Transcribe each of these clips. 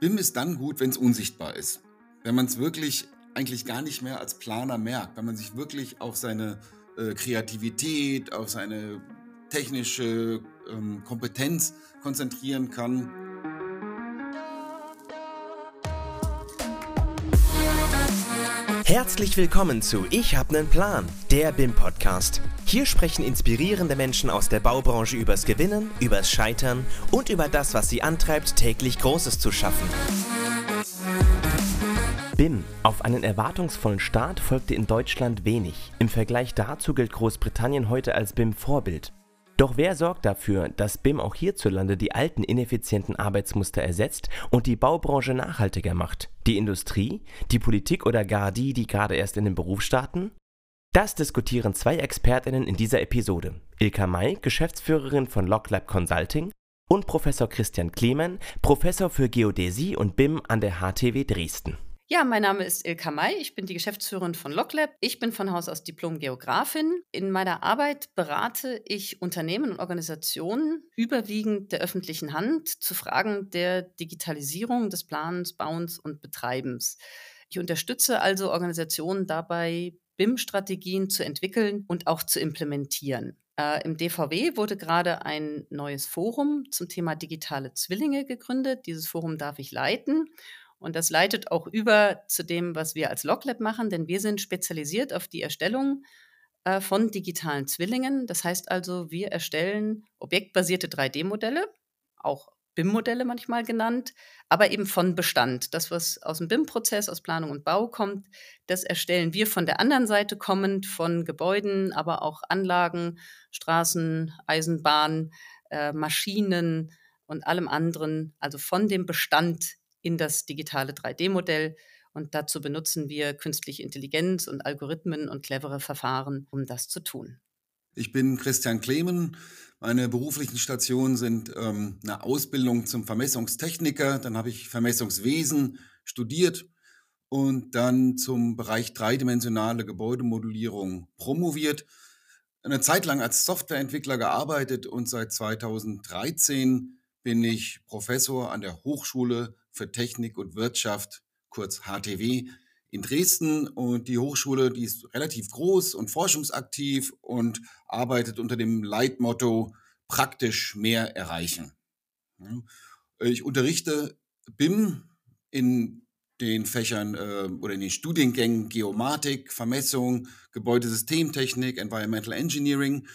BIM ist dann gut, wenn es unsichtbar ist. Wenn man es wirklich eigentlich gar nicht mehr als Planer merkt, wenn man sich wirklich auf seine äh, Kreativität, auf seine technische ähm, Kompetenz konzentrieren kann. Herzlich willkommen zu Ich hab nen Plan, der BIM Podcast. Hier sprechen inspirierende Menschen aus der Baubranche übers Gewinnen, übers Scheitern und über das, was sie antreibt, täglich Großes zu schaffen. BIM. Auf einen erwartungsvollen Start folgte in Deutschland wenig. Im Vergleich dazu gilt Großbritannien heute als BIM-Vorbild. Doch wer sorgt dafür, dass BIM auch hierzulande die alten ineffizienten Arbeitsmuster ersetzt und die Baubranche nachhaltiger macht? Die Industrie, die Politik oder gar die, die gerade erst in den Beruf starten? Das diskutieren zwei Expertinnen in dieser Episode. Ilka May, Geschäftsführerin von LogLab Consulting und Professor Christian Klemen, Professor für Geodäsie und BIM an der HTW Dresden. Ja, mein Name ist Ilka May. Ich bin die Geschäftsführerin von LogLab. Ich bin von Haus aus Diplom-Geografin. In meiner Arbeit berate ich Unternehmen und Organisationen überwiegend der öffentlichen Hand zu Fragen der Digitalisierung des Planens, Bauens und Betreibens. Ich unterstütze also Organisationen dabei, BIM-Strategien zu entwickeln und auch zu implementieren. Äh, Im DVW wurde gerade ein neues Forum zum Thema digitale Zwillinge gegründet. Dieses Forum darf ich leiten. Und das leitet auch über zu dem, was wir als LogLab machen, denn wir sind spezialisiert auf die Erstellung äh, von digitalen Zwillingen. Das heißt also, wir erstellen objektbasierte 3D-Modelle, auch BIM-Modelle manchmal genannt, aber eben von Bestand. Das, was aus dem BIM-Prozess, aus Planung und Bau kommt, das erstellen wir von der anderen Seite kommend, von Gebäuden, aber auch Anlagen, Straßen, Eisenbahnen, äh, Maschinen und allem anderen, also von dem Bestand in das digitale 3D-Modell. Und dazu benutzen wir künstliche Intelligenz und Algorithmen und clevere Verfahren, um das zu tun. Ich bin Christian Klemen. Meine beruflichen Stationen sind ähm, eine Ausbildung zum Vermessungstechniker. Dann habe ich Vermessungswesen studiert und dann zum Bereich dreidimensionale Gebäudemodellierung promoviert. Eine Zeit lang als Softwareentwickler gearbeitet und seit 2013 bin ich Professor an der Hochschule für Technik und Wirtschaft, kurz HTW, in Dresden. Und die Hochschule, die ist relativ groß und forschungsaktiv und arbeitet unter dem Leitmotto praktisch mehr erreichen. Ich unterrichte BIM in den Fächern äh, oder in den Studiengängen Geomatik, Vermessung, Gebäudesystemtechnik, Environmental Engineering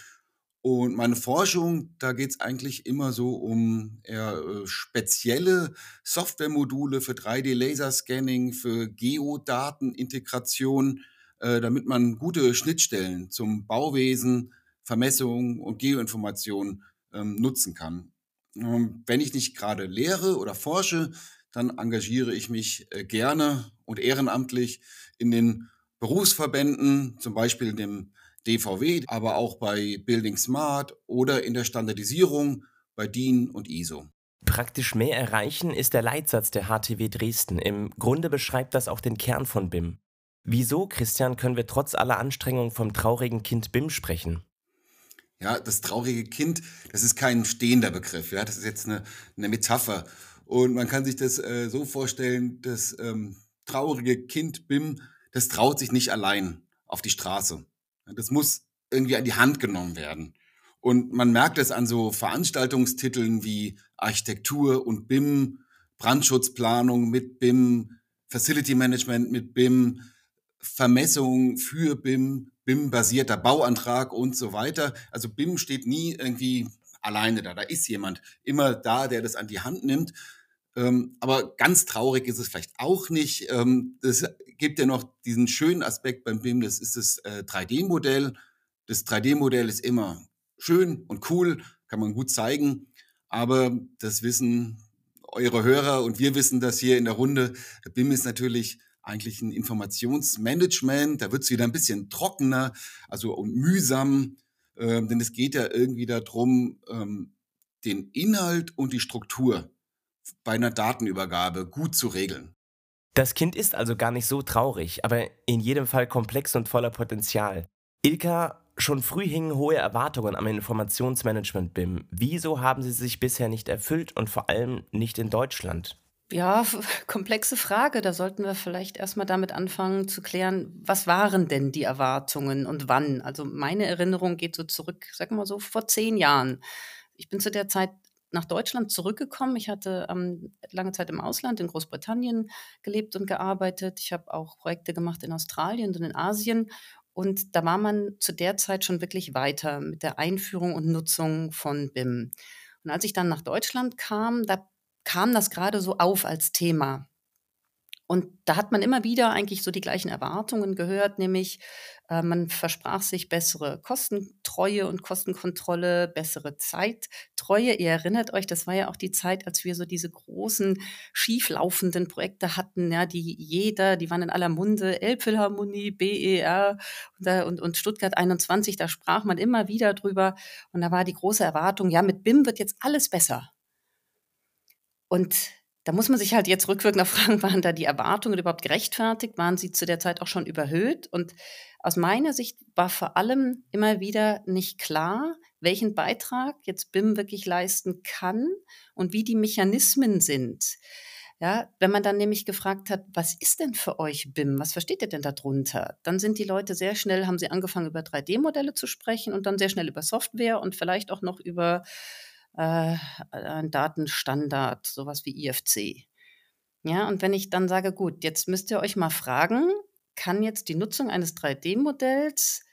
und meine Forschung, da geht es eigentlich immer so um eher äh, spezielle Softwaremodule für 3D-Laserscanning, für Geodatenintegration, äh, damit man gute Schnittstellen zum Bauwesen, Vermessung und Geoinformation ähm, nutzen kann. Ähm, wenn ich nicht gerade lehre oder forsche, dann engagiere ich mich äh, gerne und ehrenamtlich in den Berufsverbänden, zum Beispiel in dem DVW, aber auch bei Building Smart oder in der Standardisierung bei DIN und ISO. Praktisch mehr erreichen ist der Leitsatz der HTW Dresden. Im Grunde beschreibt das auch den Kern von BIM. Wieso, Christian, können wir trotz aller Anstrengungen vom traurigen Kind BIM sprechen? Ja, das traurige Kind, das ist kein stehender Begriff. Ja, das ist jetzt eine, eine Metapher. Und man kann sich das äh, so vorstellen, das ähm, traurige Kind BIM, das traut sich nicht allein auf die Straße. Das muss irgendwie an die Hand genommen werden. Und man merkt es an so Veranstaltungstiteln wie Architektur und BIM, Brandschutzplanung mit BIM, Facility Management mit BIM, Vermessung für BIM, BIM-basierter Bauantrag und so weiter. Also BIM steht nie irgendwie alleine da. Da ist jemand immer da, der das an die Hand nimmt. Ähm, aber ganz traurig ist es vielleicht auch nicht. Ähm, es gibt ja noch diesen schönen Aspekt beim BIM, das ist das äh, 3D-Modell. Das 3D-Modell ist immer schön und cool, kann man gut zeigen. Aber das wissen eure Hörer und wir wissen das hier in der Runde. BIM ist natürlich eigentlich ein Informationsmanagement. Da wird es wieder ein bisschen trockener, also und mühsam, äh, denn es geht ja irgendwie darum, ähm, den Inhalt und die Struktur bei einer Datenübergabe gut zu regeln. Das Kind ist also gar nicht so traurig, aber in jedem Fall komplex und voller Potenzial. Ilka, schon früh hingen hohe Erwartungen am Informationsmanagement BIM. Wieso haben sie sich bisher nicht erfüllt und vor allem nicht in Deutschland? Ja, komplexe Frage. Da sollten wir vielleicht erst mal damit anfangen zu klären, was waren denn die Erwartungen und wann? Also, meine Erinnerung geht so zurück, sagen wir mal so, vor 10 Jahren. Ich bin zu der Zeit nach Deutschland zurückgekommen. Ich hatte, ähm, lange Zeit im Ausland in Großbritannien gelebt und gearbeitet. Ich habe auch Projekte gemacht in Australien und in Asien. Und da war man zu der Zeit schon wirklich weiter mit der Einführung und Nutzung von BIM. Und als ich dann nach Deutschland kam, da kam das gerade so auf als Thema. Und da hat man immer wieder eigentlich so die gleichen Erwartungen gehört, nämlich äh, man versprach sich bessere Kostentreue und Kostenkontrolle, bessere Zeittreue. Ihr erinnert euch, das war ja auch die Zeit, als wir so diese großen schieflaufenden Projekte hatten, ja, die jeder, die waren in aller Munde, Elbphilharmonie, BER und, und, und Stuttgart 21, da sprach man immer wieder drüber. Und da war die große Erwartung, ja, mit BIM wird jetzt alles besser. Und da muss man sich halt jetzt rückwirkend fragen, waren da die Erwartungen überhaupt gerechtfertigt? Waren sie zu der Zeit auch schon überhöht? Und aus meiner Sicht war vor allem immer wieder nicht klar, welchen Beitrag jetzt BIM wirklich leisten kann und wie die Mechanismen sind. Ja, wenn man dann nämlich gefragt hat, was ist denn für euch BIM? Was versteht ihr denn darunter? Dann sind die Leute sehr schnell, haben sie angefangen über 3D-Modelle zu sprechen und dann sehr schnell über Software und vielleicht auch noch über äh, ein Datenstandard, sowas wie IFC. Ja, und wenn ich dann sage, gut, jetzt müsst ihr euch mal fragen, kann jetzt die Nutzung eines 3D-Modells,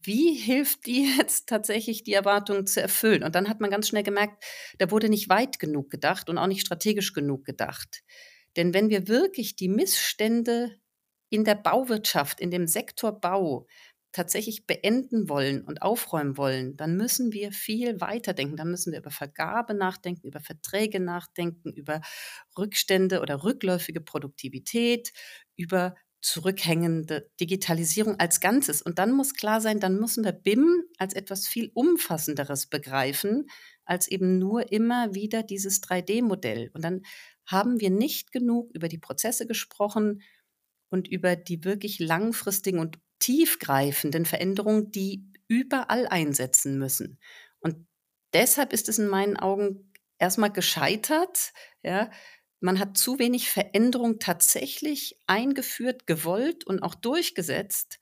wie hilft die jetzt tatsächlich, die Erwartungen zu erfüllen? Und dann hat man ganz schnell gemerkt, da wurde nicht weit genug gedacht und auch nicht strategisch genug gedacht. Denn wenn wir wirklich die Missstände in der Bauwirtschaft, in dem Sektor Bau, tatsächlich beenden wollen und aufräumen wollen, dann müssen wir viel weiter denken. Dann müssen wir über Vergabe nachdenken, über Verträge nachdenken, über Rückstände oder rückläufige Produktivität, über zurückhängende Digitalisierung als Ganzes. Und dann muss klar sein, dann müssen wir BIM als etwas viel Umfassenderes begreifen, als eben nur immer wieder dieses 3D-Modell. Und dann haben wir nicht genug über die Prozesse gesprochen und über die wirklich langfristigen und tiefgreifenden Veränderungen, die überall einsetzen müssen. Und deshalb ist es in meinen Augen erstmal gescheitert. Ja. Man hat zu wenig Veränderung tatsächlich eingeführt, gewollt und auch durchgesetzt,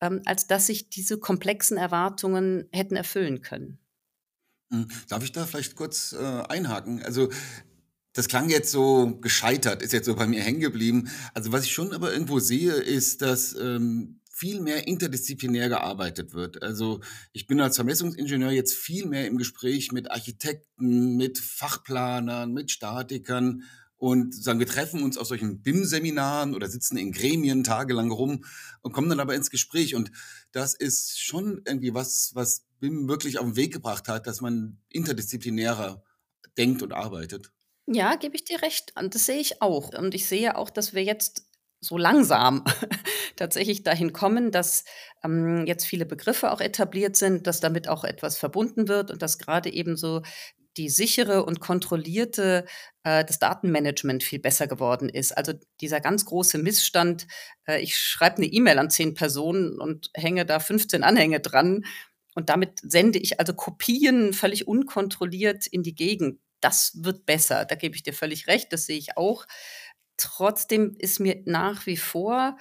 ähm, als dass sich diese komplexen Erwartungen hätten erfüllen können. Hm, darf ich da vielleicht kurz äh, einhaken? Also das klang jetzt so gescheitert, ist jetzt so bei mir hängen geblieben. Also was ich schon aber irgendwo sehe, ist, dass ähm, viel mehr interdisziplinär gearbeitet wird. Also ich bin als Vermessungsingenieur jetzt viel mehr im Gespräch mit Architekten, mit Fachplanern, mit Statikern und sagen, wir treffen uns auf solchen BIM-Seminaren oder sitzen in Gremien tagelang rum und kommen dann aber ins Gespräch. Und das ist schon irgendwie was, was BIM wirklich auf den Weg gebracht hat, dass man interdisziplinärer denkt und arbeitet. Ja, gebe ich dir recht. Und das sehe ich auch. Und ich sehe auch, dass wir jetzt so langsam tatsächlich dahin kommen, dass ähm, jetzt viele Begriffe auch etabliert sind, dass damit auch etwas verbunden wird und dass gerade eben so die sichere und kontrollierte äh, das Datenmanagement viel besser geworden ist. Also dieser ganz große Missstand, äh, ich schreibe eine E-Mail an zehn Personen und hänge da 15 Anhänge dran und damit sende ich also Kopien völlig unkontrolliert in die Gegend. Das wird besser, da gebe ich dir völlig recht, das sehe ich auch. Trotzdem ist mir nach wie vor,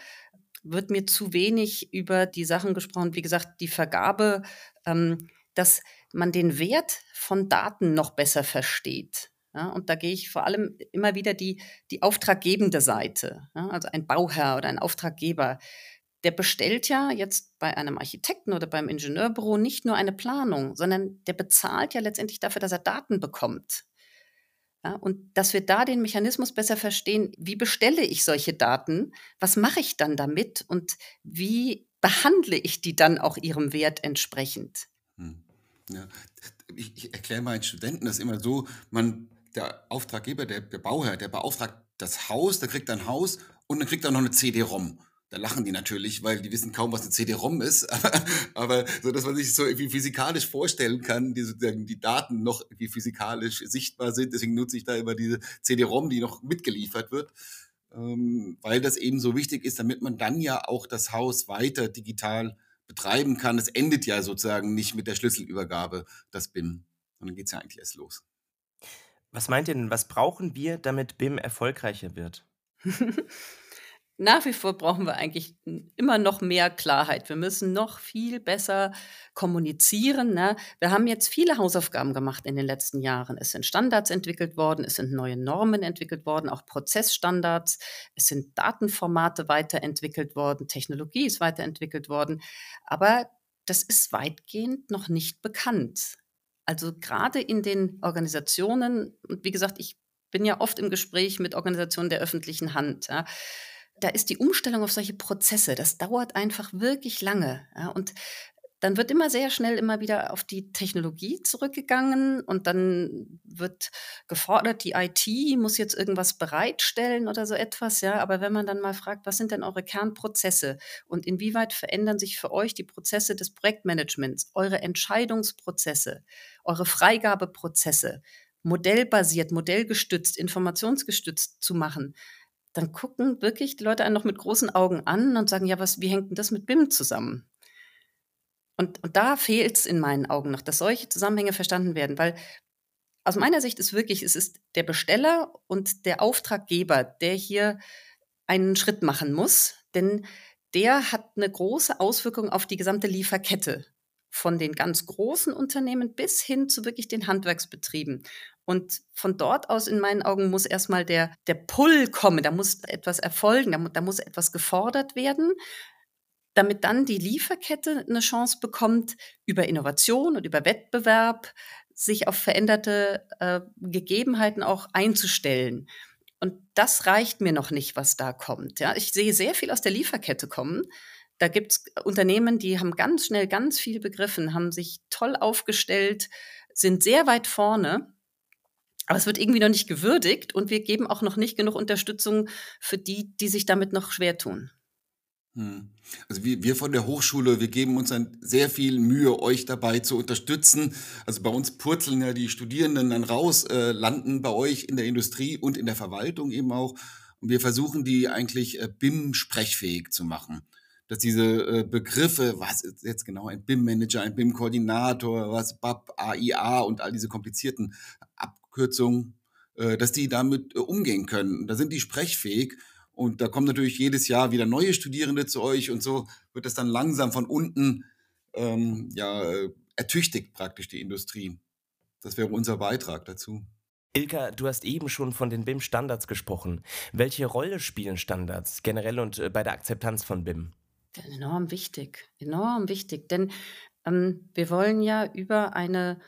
wird mir zu wenig über die Sachen gesprochen, wie gesagt, die Vergabe, ähm, dass man den Wert von Daten noch besser versteht. Ja, und da gehe ich vor allem immer wieder die, die auftraggebende Seite. Ja, also ein Bauherr oder ein Auftraggeber, der bestellt ja jetzt bei einem Architekten oder beim Ingenieurbüro nicht nur eine Planung, sondern der bezahlt ja letztendlich dafür, dass er Daten bekommt. Ja, und dass wir da den Mechanismus besser verstehen, wie bestelle ich solche Daten, was mache ich dann damit und wie behandle ich die dann auch ihrem Wert entsprechend. Hm. Ja. Ich, ich erkläre meinen Studenten das immer so, man, der Auftraggeber, der, der Bauherr, der beauftragt das Haus, der kriegt ein Haus und dann kriegt er noch eine CD-ROM. Da lachen die natürlich, weil die wissen kaum, was eine CD-ROM ist. Aber, aber so, dass man sich so irgendwie physikalisch vorstellen kann, die sozusagen die Daten noch irgendwie physikalisch sichtbar sind. Deswegen nutze ich da immer diese CD-ROM, die noch mitgeliefert wird, ähm, weil das eben so wichtig ist, damit man dann ja auch das Haus weiter digital betreiben kann. Es endet ja sozusagen nicht mit der Schlüsselübergabe, das BIM. Und dann geht es ja eigentlich erst los. Was meint ihr denn, was brauchen wir, damit BIM erfolgreicher wird? Nach wie vor brauchen wir eigentlich immer noch mehr Klarheit. Wir müssen noch viel besser kommunizieren. Ne? Wir haben jetzt viele Hausaufgaben gemacht in den letzten Jahren. Es sind Standards entwickelt worden, es sind neue Normen entwickelt worden, auch Prozessstandards, es sind Datenformate weiterentwickelt worden, Technologie ist weiterentwickelt worden. Aber das ist weitgehend noch nicht bekannt. Also gerade in den Organisationen, und wie gesagt, ich bin ja oft im Gespräch mit Organisationen der öffentlichen Hand. Ja, da ist die Umstellung auf solche Prozesse, das dauert einfach wirklich lange. Ja, und dann wird immer sehr schnell immer wieder auf die Technologie zurückgegangen und dann wird gefordert, die IT muss jetzt irgendwas bereitstellen oder so etwas, ja. Aber wenn man dann mal fragt, was sind denn eure Kernprozesse und inwieweit verändern sich für euch die Prozesse des Projektmanagements, eure Entscheidungsprozesse, eure Freigabeprozesse, modellbasiert, modellgestützt, informationsgestützt zu machen, dann gucken wirklich die Leute einen noch mit großen Augen an und sagen, ja, was, wie hängt denn das mit BIM zusammen? Und, und da fehlt es in meinen Augen noch, dass solche Zusammenhänge verstanden werden, weil aus meiner Sicht ist wirklich, es ist der Besteller und der Auftraggeber, der hier einen Schritt machen muss, denn der hat eine große Auswirkung auf die gesamte Lieferkette von den ganz großen Unternehmen bis hin zu wirklich den Handwerksbetrieben. Und von dort aus, in meinen Augen, muss erstmal der, der Pull kommen, da muss etwas erfolgen, da, da muss etwas gefordert werden damit dann die Lieferkette eine Chance bekommt, über Innovation und über Wettbewerb sich auf veränderte äh, Gegebenheiten auch einzustellen. Und das reicht mir noch nicht, was da kommt. Ja, ich sehe sehr viel aus der Lieferkette kommen. Da gibt es Unternehmen, die haben ganz schnell ganz viel begriffen, haben sich toll aufgestellt, sind sehr weit vorne. Aber es wird irgendwie noch nicht gewürdigt und wir geben auch noch nicht genug Unterstützung für die, die sich damit noch schwer tun. Hm. Also wir, wir von der Hochschule, wir geben uns dann sehr viel Mühe, euch dabei zu unterstützen. Also bei uns purzeln ja die Studierenden dann raus, äh, landen bei euch in der Industrie und in der Verwaltung eben auch. Und wir versuchen die eigentlich äh, BIM sprechfähig zu machen. Dass diese äh, Begriffe, was ist jetzt genau ein BIM-Manager, ein BIM-Koordinator, was BAP, AIA und all diese komplizierten Abkürzungen, äh, dass die damit äh, umgehen können. Da sind die sprechfähig und da kommen natürlich jedes Jahr wieder neue Studierende zu euch und so wird das dann langsam von unten ähm, ja, ertüchtigt praktisch die Industrie. Das wäre unser Beitrag dazu. Ilka, du hast eben schon von den BIM-Standards gesprochen. Welche Rolle spielen Standards generell und äh, bei der Akzeptanz von BIM? Enorm wichtig, enorm wichtig, denn ähm, wir wollen ja über eine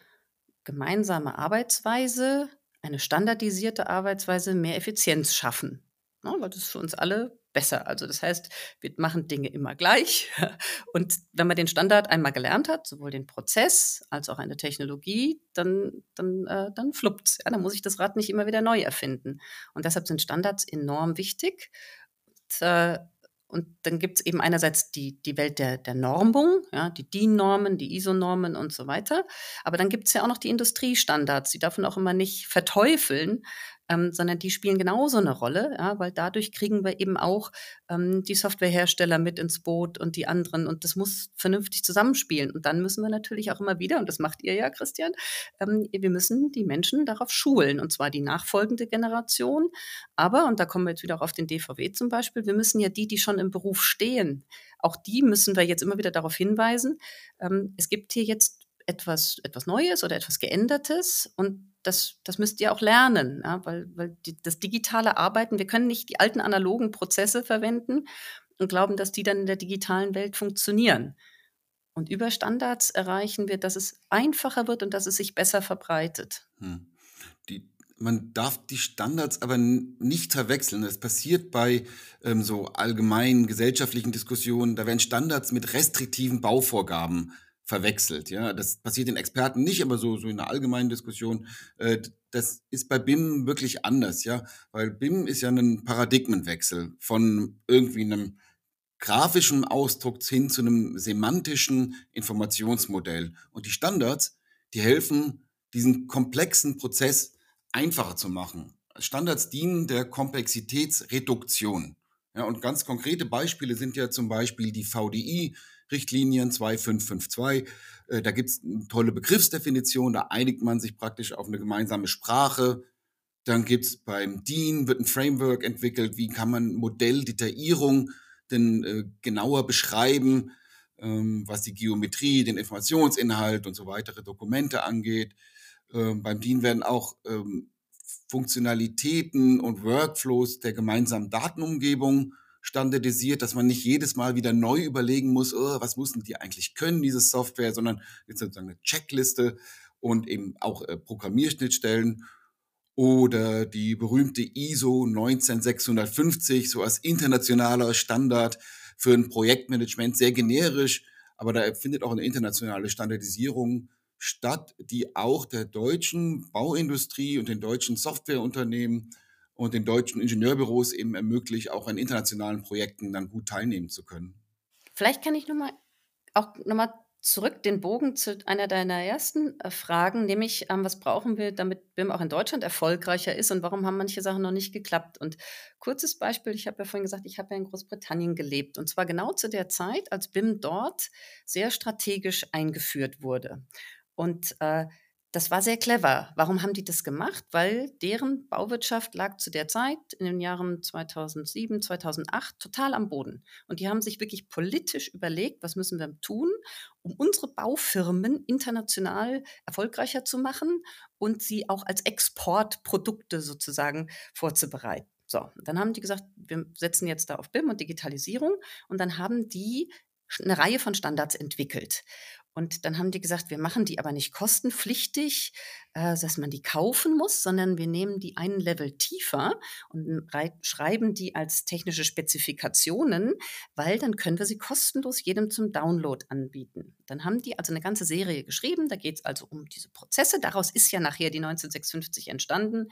gemeinsame Arbeitsweise, eine standardisierte Arbeitsweise mehr Effizienz schaffen ne, weil das ist für uns alle besser. Also das heißt, wir machen Dinge immer gleich. Und wenn man den Standard einmal gelernt hat, sowohl den Prozess als auch eine Technologie, dann, dann, äh, dann fluppt ja, Dann muss ich das Rad nicht immer wieder neu erfinden. Und deshalb sind Standards enorm wichtig. Und, äh, und dann gibt es eben einerseits die, die Welt der, der Normung, ja, die DIN-Normen, die ISO-Normen und so weiter. Aber dann gibt es ja auch noch die Industriestandards. Die darf man auch immer nicht verteufeln, ähm, sondern die spielen genauso eine Rolle, ja, weil dadurch kriegen wir eben auch ähm, die Softwarehersteller mit ins Boot und die anderen und das muss vernünftig zusammenspielen. Und dann müssen wir natürlich auch immer wieder, und das macht ihr ja, Christian, ähm, wir müssen die Menschen darauf schulen und zwar die nachfolgende Generation. Aber, und da kommen wir jetzt wieder auch auf den DVW zum Beispiel, wir müssen ja die, die schon im Beruf stehen, auch die müssen wir jetzt immer wieder darauf hinweisen. Ähm, es gibt hier jetzt etwas, etwas Neues oder etwas Geändertes und das, das müsst ihr auch lernen, ja, weil, weil die, das digitale Arbeiten, wir können nicht die alten analogen Prozesse verwenden und glauben, dass die dann in der digitalen Welt funktionieren. Und über Standards erreichen wir, dass es einfacher wird und dass es sich besser verbreitet. Hm. Die, man darf die Standards aber nicht verwechseln. Das passiert bei ähm, so allgemeinen gesellschaftlichen Diskussionen. Da werden Standards mit restriktiven Bauvorgaben verwechselt. Ja, das passiert den Experten nicht, aber so, so in einer allgemeinen Diskussion. Äh, das ist bei BIM wirklich anders, ja, weil BIM ist ja ein Paradigmenwechsel von irgendwie einem grafischen Ausdruck hin zu einem semantischen Informationsmodell. Und die Standards, die helfen, diesen komplexen Prozess einfacher zu machen. Standards dienen der Komplexitätsreduktion. Ja, und ganz konkrete Beispiele sind ja zum Beispiel die VDI, Richtlinien 2552. Äh, da gibt es eine tolle Begriffsdefinition, da einigt man sich praktisch auf eine gemeinsame Sprache, Dann gibt es beim DIN, wird ein Framework entwickelt, wie kann man Modelldetaillierung denn äh, genauer beschreiben, ähm, was die Geometrie, den Informationsinhalt und so weitere Dokumente angeht. Ähm, beim DIN werden auch ähm, Funktionalitäten und Workflows der gemeinsamen Datenumgebung standardisiert, dass man nicht jedes Mal wieder neu überlegen muss, oh, was müssen die eigentlich können, diese Software, sondern jetzt sozusagen eine Checkliste und eben auch äh, Programmierschnittstellen oder die berühmte ISO 19650, so als internationaler Standard für ein Projektmanagement, sehr generisch, aber da findet auch eine internationale Standardisierung statt, die auch der deutschen Bauindustrie und den deutschen Softwareunternehmen und den deutschen Ingenieurbüros eben ermöglicht, auch an internationalen Projekten dann gut teilnehmen zu können. Vielleicht kann ich noch mal auch nochmal zurück den Bogen zu einer deiner ersten äh, Fragen, nämlich ähm, was brauchen wir, damit BIM auch in Deutschland erfolgreicher ist und warum haben manche Sachen noch nicht geklappt? Und kurzes Beispiel, ich habe ja vorhin gesagt, ich habe ja in Großbritannien gelebt und zwar genau zu der Zeit, als BIM dort sehr strategisch eingeführt wurde. Und äh, das war sehr clever. Warum haben die das gemacht? Weil deren Bauwirtschaft lag zu der Zeit in den Jahren 2007, 2008 total am Boden. Und die haben sich wirklich politisch überlegt, was müssen wir tun, um unsere Baufirmen international erfolgreicher zu machen und sie auch als Exportprodukte sozusagen vorzubereiten. So, dann haben die gesagt, wir setzen jetzt da auf BIM und Digitalisierung und dann haben die eine Reihe von Standards entwickelt. Und dann haben die gesagt, wir machen die aber nicht kostenpflichtig, äh, dass man die kaufen muss, sondern wir nehmen die einen Level tiefer und schreiben die als technische Spezifikationen, weil dann können wir sie kostenlos jedem zum Download anbieten. Dann haben die also eine ganze Serie geschrieben, da geht es also um diese Prozesse. Daraus ist ja nachher die 1956 entstanden,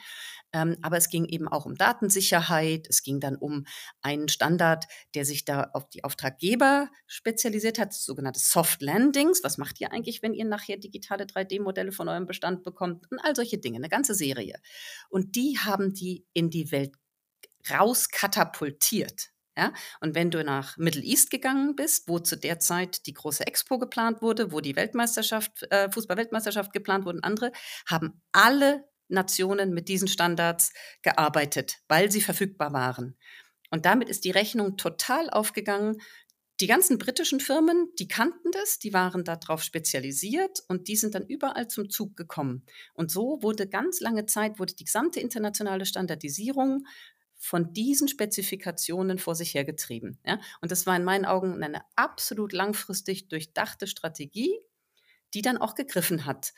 ähm, aber es ging eben auch um Datensicherheit, es ging dann um einen Standard, der sich da auf die Auftraggeber spezialisiert hat, sogenannte Soft Landings, was was macht ihr eigentlich, wenn ihr nachher digitale 3D-Modelle von eurem Bestand bekommt und all solche Dinge, eine ganze Serie. Und die haben die in die Welt rauskatapultiert. Ja? Und wenn du nach Middle East gegangen bist, wo zu der Zeit die große Expo geplant wurde, wo die Weltmeisterschaft, äh, Fußball-Weltmeisterschaft geplant wurde und andere, haben alle Nationen mit diesen Standards gearbeitet, weil sie verfügbar waren. Und damit ist die Rechnung total aufgegangen die ganzen britischen Firmen, die kannten das, die waren darauf spezialisiert und die sind dann überall zum Zug gekommen. Und so wurde ganz lange Zeit, wurde die gesamte internationale Standardisierung von diesen Spezifikationen vor sich hergetrieben. Ja? Und das war in meinen Augen eine absolut langfristig durchdachte Strategie, die dann auch gegriffen hat.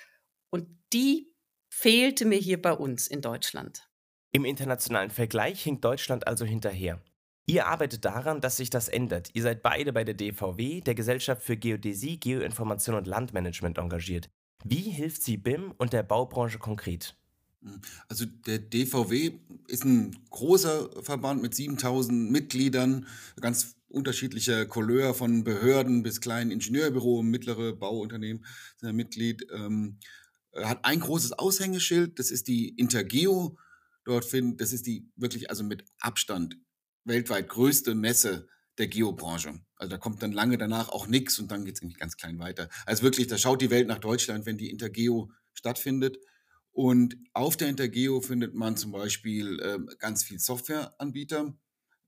Und die fehlte mir hier bei uns in Deutschland. Im internationalen Vergleich hinkt Deutschland also hinterher. Ihr arbeitet daran, dass sich das ändert. Ihr seid beide bei der DVW, der Gesellschaft für Geodäsie, Geoinformation und Landmanagement, engagiert. Wie hilft sie BIM und der Baubranche konkret? Also der DVW ist ein großer Verband mit 7000 Mitgliedern, ganz unterschiedlicher Couleur von Behörden bis kleinen Ingenieurbüro, mittlere Bauunternehmen sind er Mitglied. Ähm, hat ein großes Aushängeschild, das ist die Intergeo. Dort finden, das ist die wirklich also mit Abstand weltweit größte Messe der Geobranche. Also da kommt dann lange danach auch nichts und dann geht es irgendwie ganz klein weiter. Also wirklich, da schaut die Welt nach Deutschland, wenn die Intergeo stattfindet. Und auf der Intergeo findet man zum Beispiel äh, ganz viel Softwareanbieter,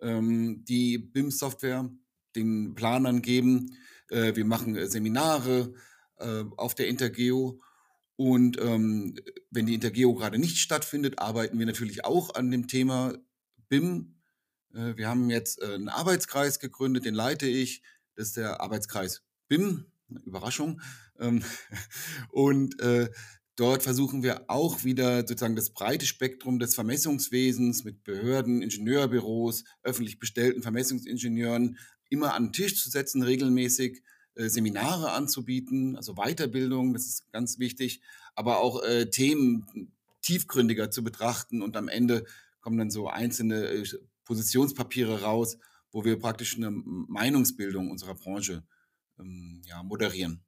ähm, die BIM-Software den Planern geben. Äh, wir machen äh, Seminare äh, auf der Intergeo. Und ähm, wenn die Intergeo gerade nicht stattfindet, arbeiten wir natürlich auch an dem Thema BIM wir haben jetzt äh, einen Arbeitskreis gegründet, den leite ich. Das ist der Arbeitskreis BIM. Überraschung. Ähm, und äh, dort versuchen wir auch wieder sozusagen das breite Spektrum des Vermessungswesens mit Behörden, Ingenieurbüros, öffentlich bestellten Vermessungsingenieuren immer an den Tisch zu setzen, regelmäßig Seminare anzubieten, also Weiterbildung, das ist ganz wichtig, aber auch Themen tiefgründiger zu betrachten und am Ende kommen dann so einzelne Positionspapiere raus, wo wir praktisch eine Meinungsbildung unserer Branche ähm, ja, moderieren.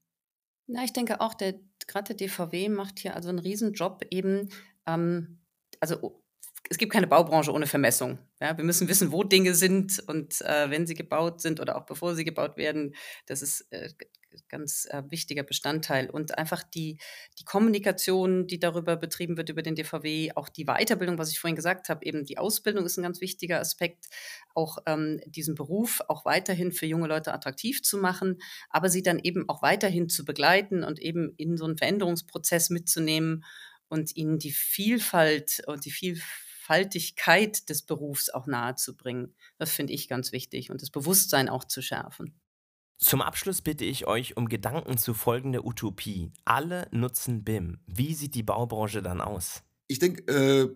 Na, ich denke auch, der, gerade der DVW macht hier also einen Riesenjob eben, ähm, also es gibt keine Baubranche ohne Vermessung. Ja, wir müssen wissen, wo Dinge sind und äh, wenn sie gebaut sind oder auch bevor sie gebaut werden. Das ist äh, ganz äh, wichtiger Bestandteil. Und einfach die, die Kommunikation, die darüber betrieben wird, über den DVW, auch die Weiterbildung, was ich vorhin gesagt habe, eben die Ausbildung ist ein ganz wichtiger Aspekt, auch ähm, diesen Beruf auch weiterhin für junge Leute attraktiv zu machen, aber sie dann eben auch weiterhin zu begleiten und eben in so einen Veränderungsprozess mitzunehmen und ihnen die Vielfalt und die Vielfaltigkeit des Berufs auch nahezubringen. Das finde ich ganz wichtig und das Bewusstsein auch zu schärfen. Zum Abschluss bitte ich euch um Gedanken zu folgender Utopie. Alle nutzen BIM. Wie sieht die Baubranche dann aus? Ich denke, äh,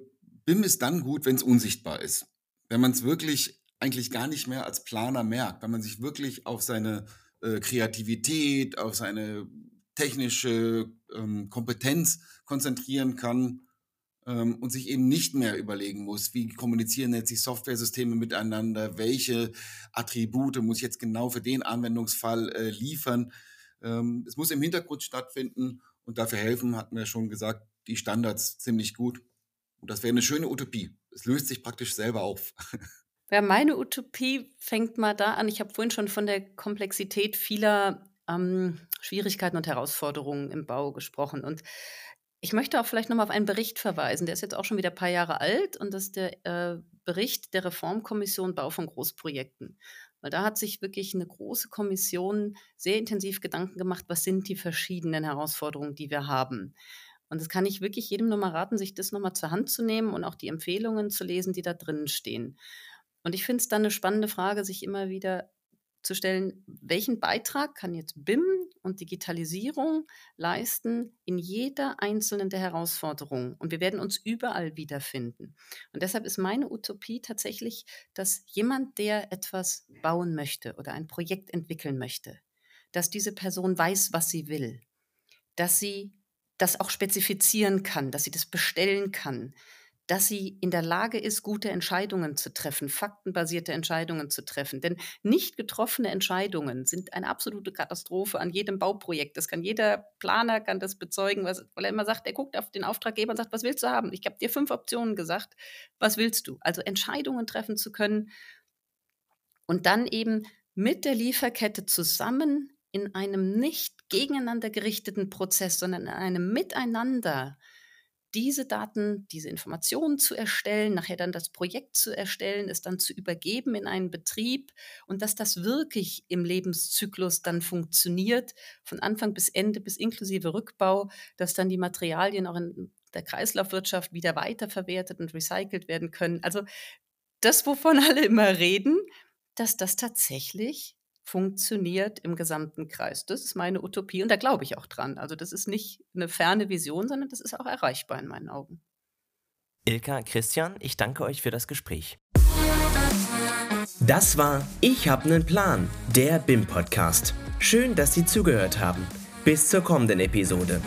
BIM ist dann gut, wenn es unsichtbar ist. Wenn man es wirklich eigentlich gar nicht mehr als Planer merkt, wenn man sich wirklich auf seine äh, Kreativität, auf seine technische ähm, Kompetenz konzentrieren kann ähm, und sich eben nicht mehr überlegen muss, wie kommunizieren jetzt die Softwaresysteme miteinander, welche Attribute muss ich jetzt genau für den Anwendungsfall äh, liefern. Ähm, es muss im Hintergrund stattfinden und dafür helfen, hatten wir schon gesagt, die Standards ziemlich gut. Und das wäre eine schöne Utopie. Es löst sich praktisch selber auf. Ja, meine Utopie fängt mal da an. Ich habe vorhin schon von der Komplexität vieler ähm, Schwierigkeiten und Herausforderungen im Bau gesprochen. Und ich möchte auch vielleicht nochmal auf einen Bericht verweisen. Der ist jetzt auch schon wieder ein paar Jahre alt und das ist der äh, Bericht der Reformkommission Bau von Großprojekten. Weil da hat sich wirklich eine große Kommission sehr intensiv Gedanken gemacht, was sind die verschiedenen Herausforderungen, die wir haben. Und das kann ich wirklich jedem nur mal raten, sich das nochmal zur Hand zu nehmen und auch die Empfehlungen zu lesen, die da drinnen stehen. Und ich finde es dann eine spannende Frage, sich immer wieder zu stellen, welchen Beitrag kann jetzt BIM und Digitalisierung leisten in jeder einzelnen der Herausforderungen. Und wir werden uns überall wiederfinden. Und deshalb ist meine Utopie tatsächlich, dass jemand, der etwas bauen möchte oder ein Projekt entwickeln möchte, dass diese Person weiß, was sie will, dass sie das auch spezifizieren kann, dass sie das bestellen kann, dass sie in der Lage ist, gute Entscheidungen zu treffen, faktenbasierte Entscheidungen zu treffen. Denn nicht getroffene Entscheidungen sind eine absolute Katastrophe an jedem Bauprojekt. Das kann jeder Planer kann das bezeugen, was, weil er immer sagt, er guckt auf den Auftraggeber und sagt, was willst du haben? Ich habe dir fünf Optionen gesagt, was willst du? Also Entscheidungen treffen zu können und dann eben mit der Lieferkette zusammen in einem nicht gegeneinander gerichteten Prozess, sondern in einem Miteinander diese Daten, diese Informationen zu erstellen, nachher dann das Projekt zu erstellen, es dann zu übergeben in einen Betrieb und dass das wirklich im Lebenszyklus dann funktioniert, von Anfang bis Ende bis inklusive Rückbau, dass dann die Materialien auch in der Kreislaufwirtschaft wieder weiterverwertet und recycelt werden können. Also das, wovon alle immer reden, dass das tatsächlich funktioniert im gesamten Kreis. Das ist meine Utopie und da glaube ich auch dran. Also das ist nicht eine ferne Vision, sondern das ist auch erreichbar in meinen Augen. Ilka, Christian, ich danke euch für das Gespräch. Das war Ich habe einen Plan, der BIM-Podcast. Schön, dass Sie zugehört haben. Bis zur kommenden Episode.